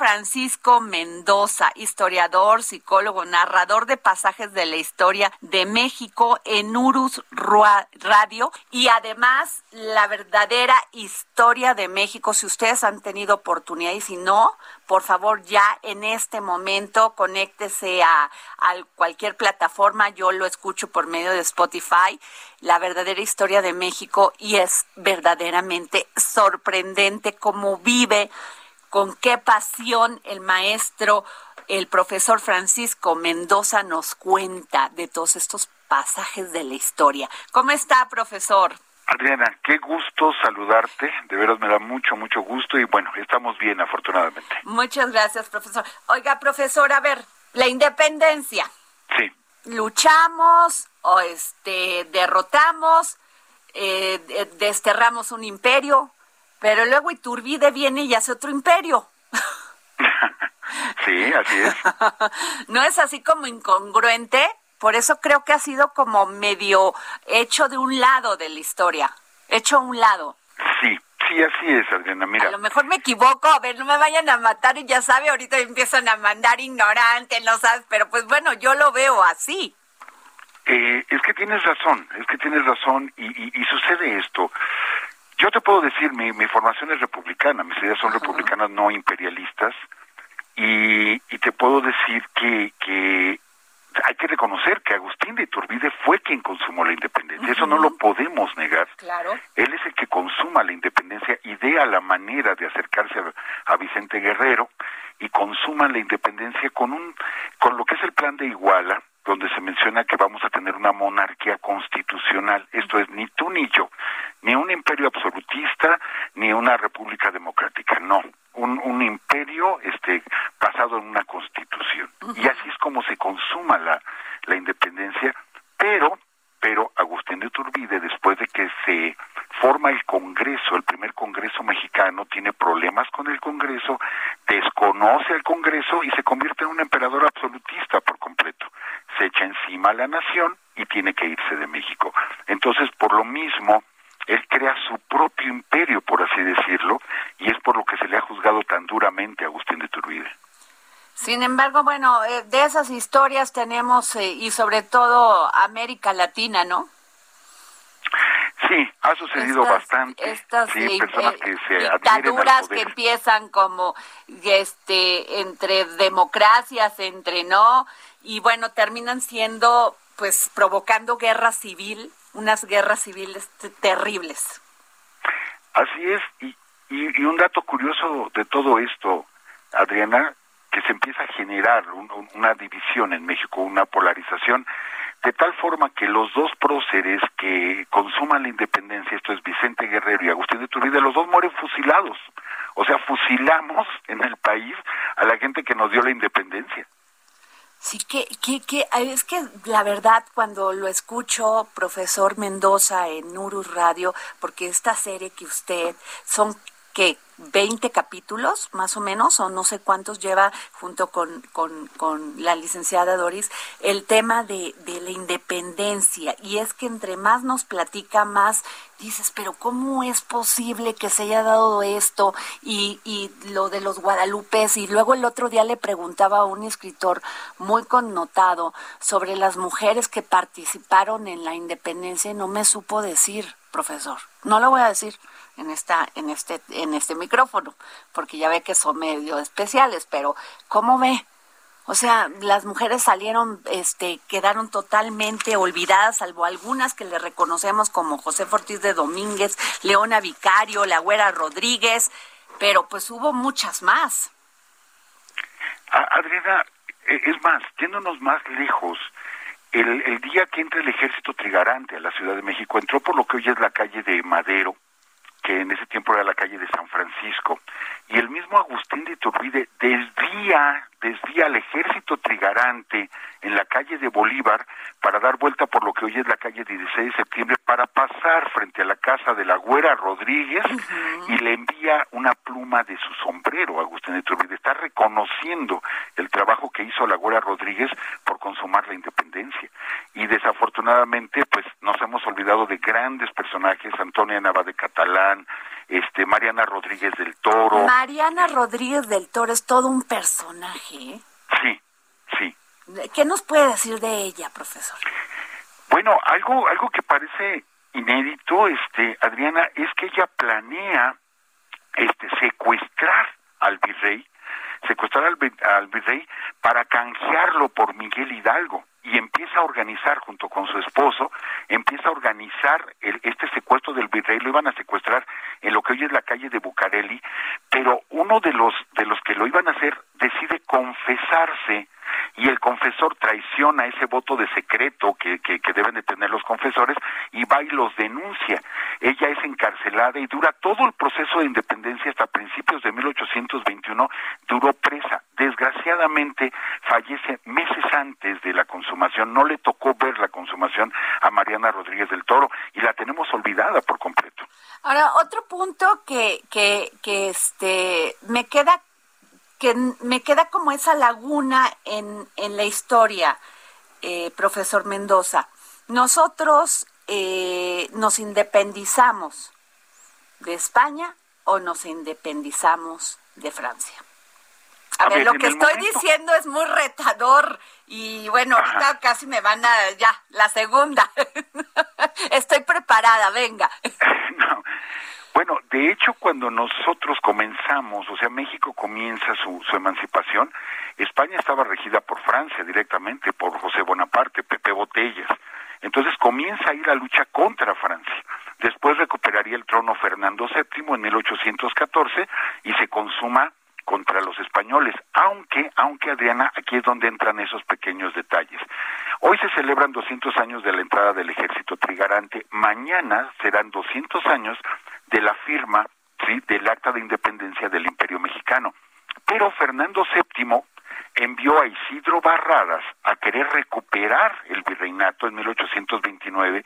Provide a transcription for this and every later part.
Francisco Mendoza, historiador, psicólogo, narrador de pasajes de la historia de México en Urus Radio y además la verdadera historia de México. Si ustedes han tenido oportunidad y si no, por favor ya en este momento conéctese a, a cualquier plataforma. Yo lo escucho por medio de Spotify, la verdadera historia de México y es verdaderamente sorprendente cómo vive con qué pasión el maestro, el profesor Francisco Mendoza nos cuenta de todos estos pasajes de la historia. ¿Cómo está, profesor? Adriana, qué gusto saludarte, de veras me da mucho, mucho gusto y bueno, estamos bien afortunadamente. Muchas gracias, profesor. Oiga, profesor, a ver, la independencia. Sí. Luchamos o este derrotamos, eh, desterramos un imperio, pero luego Iturbide viene y hace otro imperio. sí, así es. ¿No es así como incongruente? Por eso creo que ha sido como medio hecho de un lado de la historia, hecho a un lado. Sí, sí, así es, Adriana. Mira. A lo mejor me equivoco, a ver, no me vayan a matar y ya sabe, ahorita empiezan a mandar ignorante, no sabes, pero pues bueno, yo lo veo así. Eh, es que tienes razón, es que tienes razón y sucede esto. Yo te puedo decir, mi, mi formación es republicana, mis ideas son republicanas no imperialistas, y, y te puedo decir que, que hay que reconocer que Agustín de Iturbide fue quien consumó la independencia, eso no lo podemos negar. Claro. Él es el que consuma la independencia, idea la manera de acercarse a, a, Vicente Guerrero y consuma la independencia con un con lo que es el plan de Iguala, donde se menciona que vamos a tener una monarquía constitucional. Esto es ni tú ni yo, imperio absolutista, ni una república democrática, no. Un, un imperio este, basado en una constitución. Y así es como se consuma la, la independencia, pero, pero Agustín de Turbide, después de que se forma el Congreso, el primer Congreso mexicano, tiene problemas con el Congreso, desconoce al Congreso y se convierte en un emperador absolutista por completo. Se echa encima a la nación y tiene que irse de México. Entonces, por lo mismo, él crea su propio imperio, por así decirlo, y es por lo que se le ha juzgado tan duramente a Agustín de Turbide. Sin embargo, bueno, eh, de esas historias tenemos, eh, y sobre todo América Latina, ¿no? Sí, ha sucedido bastante. Estas sí, personas que se dictaduras que empiezan como este entre democracias, entre no, y bueno, terminan siendo pues provocando guerra civil, unas guerras civiles terribles. Así es, y, y, un dato curioso de todo esto, Adriana, que se empieza a generar una división en México, una polarización, de tal forma que los dos próceres que consuman la independencia, esto es Vicente Guerrero y Agustín de Turbide, los dos mueren fusilados. O sea, fusilamos en el país a la gente que nos dio la independencia. Sí, que, que, que es que la verdad cuando lo escucho, profesor Mendoza en Urus Radio, porque esta serie que usted son que 20 capítulos, más o menos, o no sé cuántos lleva junto con, con, con la licenciada Doris, el tema de, de, la independencia. Y es que entre más nos platica, más dices, pero ¿cómo es posible que se haya dado esto? Y, y lo de los guadalupes. Y luego el otro día le preguntaba a un escritor muy connotado sobre las mujeres que participaron en la independencia y no me supo decir, profesor. No lo voy a decir en esta en este en este micrófono, porque ya ve que son medio especiales, pero ¿cómo ve? O sea, las mujeres salieron, este, quedaron totalmente olvidadas, salvo algunas que le reconocemos como José Ortiz de Domínguez, Leona Vicario, La Güera Rodríguez, pero pues hubo muchas más. Adriana, e, es más, yéndonos más lejos, el, el día que entra el ejército trigarante a la Ciudad de México, entró por lo que hoy es la calle de Madero, que en ese tiempo era la calle de San Francisco, y el mismo Agustín de Iturbide desvía, desvía al ejército trigarante en la calle de Bolívar para dar vuelta por lo que hoy es la calle 16 de septiembre para pasar frente a la casa de la Güera Rodríguez y le envía una pluma de su sombrero Agustín de Iturbide. Está reconociendo el trabajo que hizo la Güera Rodríguez por consumar la independencia. Y desafortunadamente, pues nos hemos olvidado de grandes personajes, Antonia Nava de Catalán, este Mariana Rodríguez del Toro. Mariana Rodríguez del Toro es todo un personaje. ¿eh? Sí, sí. ¿Qué nos puede decir de ella, profesor? Bueno, algo algo que parece inédito, este Adriana, es que ella planea este secuestrar al virrey, secuestrar al, al virrey para canjearlo por Miguel Hidalgo y empieza a organizar junto con su esposo, empieza a organizar el, este secuestro del virrey, lo iban a secuestrar en lo que hoy es la calle de Bucareli, pero uno de los de los que lo iban a hacer decide confesarse y el confesor traiciona ese voto de secreto que, que, que, deben de tener los confesores y va y los denuncia. Ella es encarcelada y dura todo el proceso de independencia hasta principios de 1821, duró presa. Desgraciadamente fallece meses antes de la consumación, no le tocó ver la consumación a Mariana Rodríguez del Toro y la tenemos olvidada por completo. Ahora, otro punto que, que, que este, me queda que me queda como esa laguna en, en la historia, eh, profesor Mendoza. Nosotros eh, nos independizamos de España o nos independizamos de Francia. A, ver, lo que estoy diciendo es muy retador y bueno, ahorita casi me van a ya la segunda. estoy preparada, venga. no. Bueno, de hecho, cuando nosotros comenzamos, o sea, México comienza su, su, emancipación, España estaba regida por Francia directamente, por José Bonaparte, Pepe Botellas. Entonces comienza ahí la lucha contra Francia. Después recuperaría el trono Fernando VII en 1814 y se consuma contra los españoles, aunque, aunque Adriana, aquí es donde entran esos pequeños detalles. Hoy se celebran 200 años de la entrada del ejército trigarante, mañana serán 200 años de la firma ¿sí? del acta de independencia del Imperio Mexicano. Pero Fernando VII envió a Isidro Barradas a querer recuperar el virreinato en 1829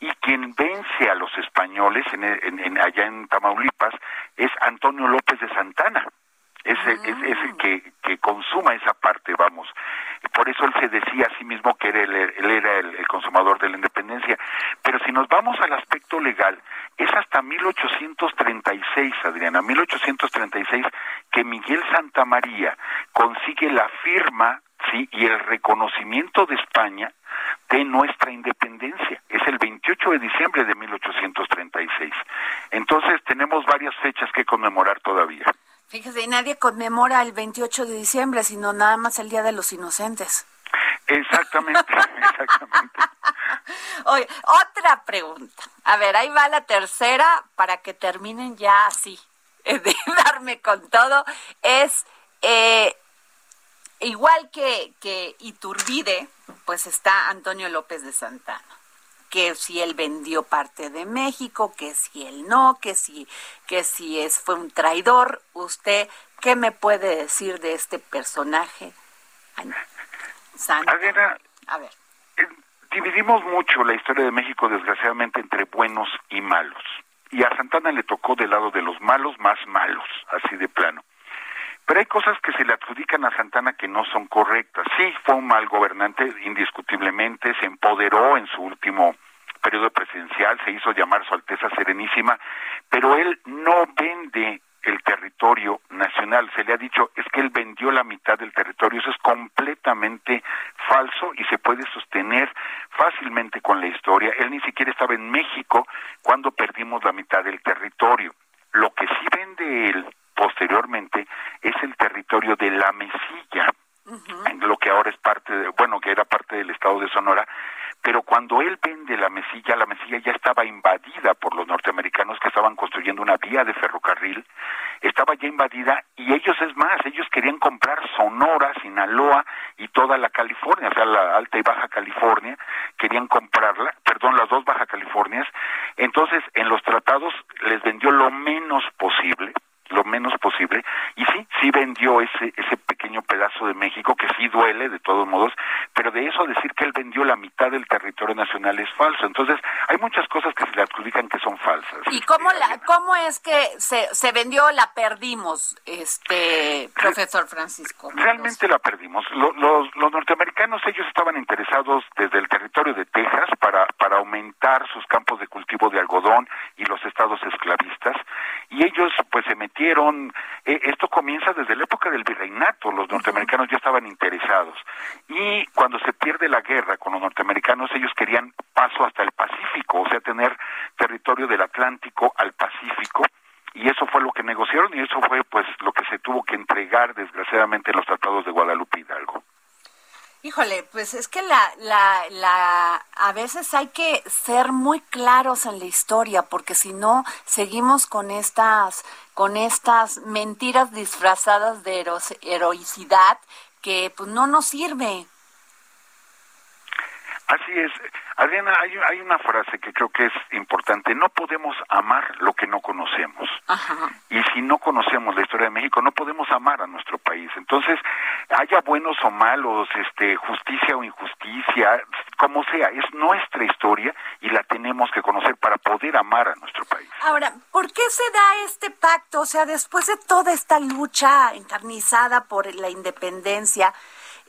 y quien vence a los españoles en, allá en Tamaulipas es Antonio López de Santana. Es, es, es, el que, que consuma esa parte, vamos. Por eso él se decía a sí mismo que era él, él era el, el, consumador de la independencia. Pero si nos vamos al aspecto legal, es hasta 1836, Adriana, 1836, que Miguel Santa María consigue la firma sí y el reconocimiento de España de nuestra independencia. Es el 28 de diciembre de 1836. Entonces tenemos varias fechas que conmemorar todavía. Fíjese, y nadie conmemora el 28 de diciembre, sino nada más el Día de los Inocentes. Exactamente, exactamente. Oye, otra pregunta. A ver, ahí va la tercera para que terminen ya así, de darme con todo. Es eh, igual que, que Iturbide, pues está Antonio López de Santana que si él vendió parte de México, que si él no, que si que si es fue un traidor, usted qué me puede decir de este personaje? Santa. A ver. Eh, dividimos mucho la historia de México desgraciadamente entre buenos y malos. Y a Santana le tocó del lado de los malos más malos, así de plano. Pero hay cosas que se le adjudican a Santana que no son correctas. Sí, fue un mal gobernante, indiscutiblemente, se empoderó en su último periodo presidencial, se hizo llamar Su Alteza Serenísima, pero él no vende el territorio nacional. Se le ha dicho, es que él vendió la mitad del territorio. Eso es completamente falso y se puede sostener fácilmente con la historia. Él ni siquiera estaba en México cuando perdimos la mitad del territorio. Lo que sí vende él posteriormente es el territorio de la Mesilla, en lo que ahora es parte, de, bueno, que era parte del estado de Sonora, pero cuando él vende la mesilla, la mesilla ya estaba invadida por los norteamericanos que estaban construyendo una vía de ferrocarril, estaba ya invadida y ellos es más, ellos querían comprar Sonora, Sinaloa y toda la California, o sea, la Alta y Baja California, querían comprarla, perdón, las dos Baja Californias, entonces en los tratados les vendió lo menos posible, lo menos posible. Y sí, sí vendió ese, ese pequeño pedazo de México, que sí duele de todos modos, pero de eso decir que él vendió la mitad del territorio nacional es falso. Entonces, hay muchas cosas que se le adjudican que son falsas. ¿Y cómo, la, cómo es que se, se vendió, la perdimos, este profesor Francisco? Realmente la perdimos. Los, los, los norteamericanos, ellos estaban interesados desde el territorio de Texas para, para aumentar sus campos de cultivo de algodón y los estados esclavistas, y ellos pues se metieron, eh, esto comienza desde la época del virreinato, los norteamericanos ya estaban interesados, y cuando se pierde la guerra con los norteamericanos, ellos querían paso hasta el Pacífico, o sea, tener territorio del Atlántico al Pacífico, y eso fue lo que negociaron y eso fue pues lo que se tuvo que entregar desgraciadamente en los tratados de Guadalupe Hidalgo. Híjole, pues es que la, la, la, a veces hay que ser muy claros en la historia, porque si no seguimos con estas, con estas mentiras disfrazadas de heroicidad que pues no nos sirve. Así es. Adriana, hay, hay, una frase que creo que es importante. No podemos amar lo que no conocemos. Y si no conocemos la historia de México, no podemos amar a nuestro país. Entonces, haya buenos o malos, este, justicia o injusticia, como sea, es nuestra historia y la tenemos que conocer para poder amar a nuestro país. Ahora, ¿por qué se da este pacto? O sea, después de toda esta lucha encarnizada por la independencia,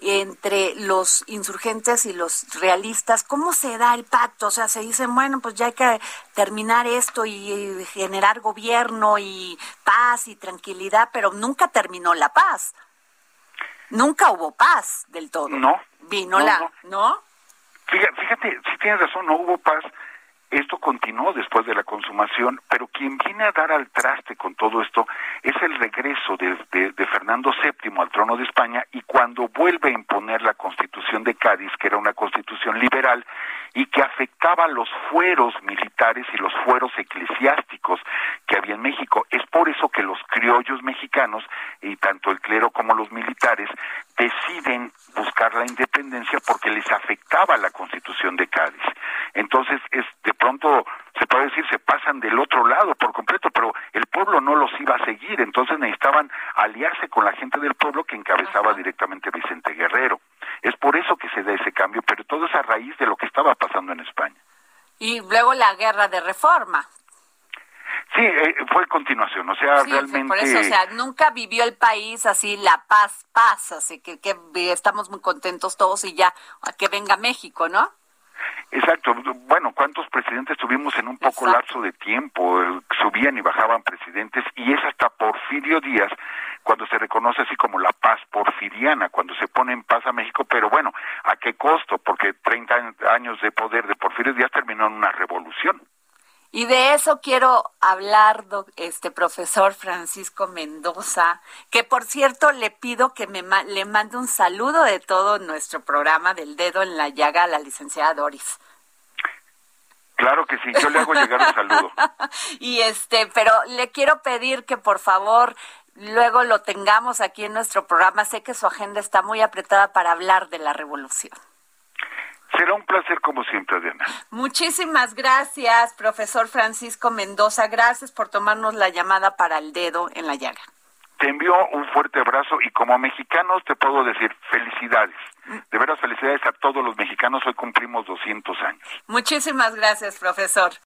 entre los insurgentes y los realistas, ¿cómo se da el pacto? O sea, se dicen, bueno, pues ya hay que terminar esto y generar gobierno y paz y tranquilidad, pero nunca terminó la paz. Nunca hubo paz del todo. No. Vino la, ¿no? Fíjate, fíjate, si tienes razón, no hubo paz esto continuó después de la consumación, pero quien viene a dar al traste con todo esto es el regreso de, Fernando VII al trono de España y cuando vuelve a imponer la constitución de Cádiz, que era una constitución liberal y que afectaba los fueros militares y los fueros eclesiásticos que había en México. Es por eso que los criollos mexicanos, y tanto el clero como los militares, deciden buscar la independencia porque les afectaba la constitución de Cádiz. Entonces, es de pronto se puede decir se pasan del otro lado por completo, pero el pueblo no los iba a seguir, entonces necesitaban aliarse con la gente del pueblo que encabezaba directamente Vicente Guerrero. Es por eso que se da ese cambio, pero todo es a raíz de lo que estaba pasando en España. Y luego la guerra de reforma. Sí, eh, fue continuación, o sea, realmente... Por eso, o sea, nunca vivió el país así la paz, paz, así que, que estamos muy contentos todos y ya, que venga México, ¿no? Exacto. Bueno, ¿cuántos presidentes tuvimos en un poco lapso de tiempo? Subían y bajaban presidentes y es hasta Porfirio Díaz cuando se reconoce así como la paz porfiriana, cuando se pone en paz a México, pero bueno, ¿a qué costo? Porque 30 años de poder de Porfirio Díaz terminó en una revolución. Y de eso quiero hablar, este profesor Francisco Mendoza, que por cierto le pido que me le mande un saludo de todo nuestro programa del dedo en la llaga a la licenciada Doris. Claro que sí, yo le hago llegar un saludo. y este, pero le quiero pedir que por favor luego lo tengamos aquí en nuestro programa. Sé que su agenda está muy apretada para hablar de la revolución. Será un placer como siempre, Diana. Muchísimas gracias, profesor Francisco Mendoza. Gracias por tomarnos la llamada para el dedo en la llaga. Te envío un fuerte abrazo y como mexicanos te puedo decir felicidades. De veras felicidades a todos los mexicanos. Hoy cumplimos 200 años. Muchísimas gracias, profesor.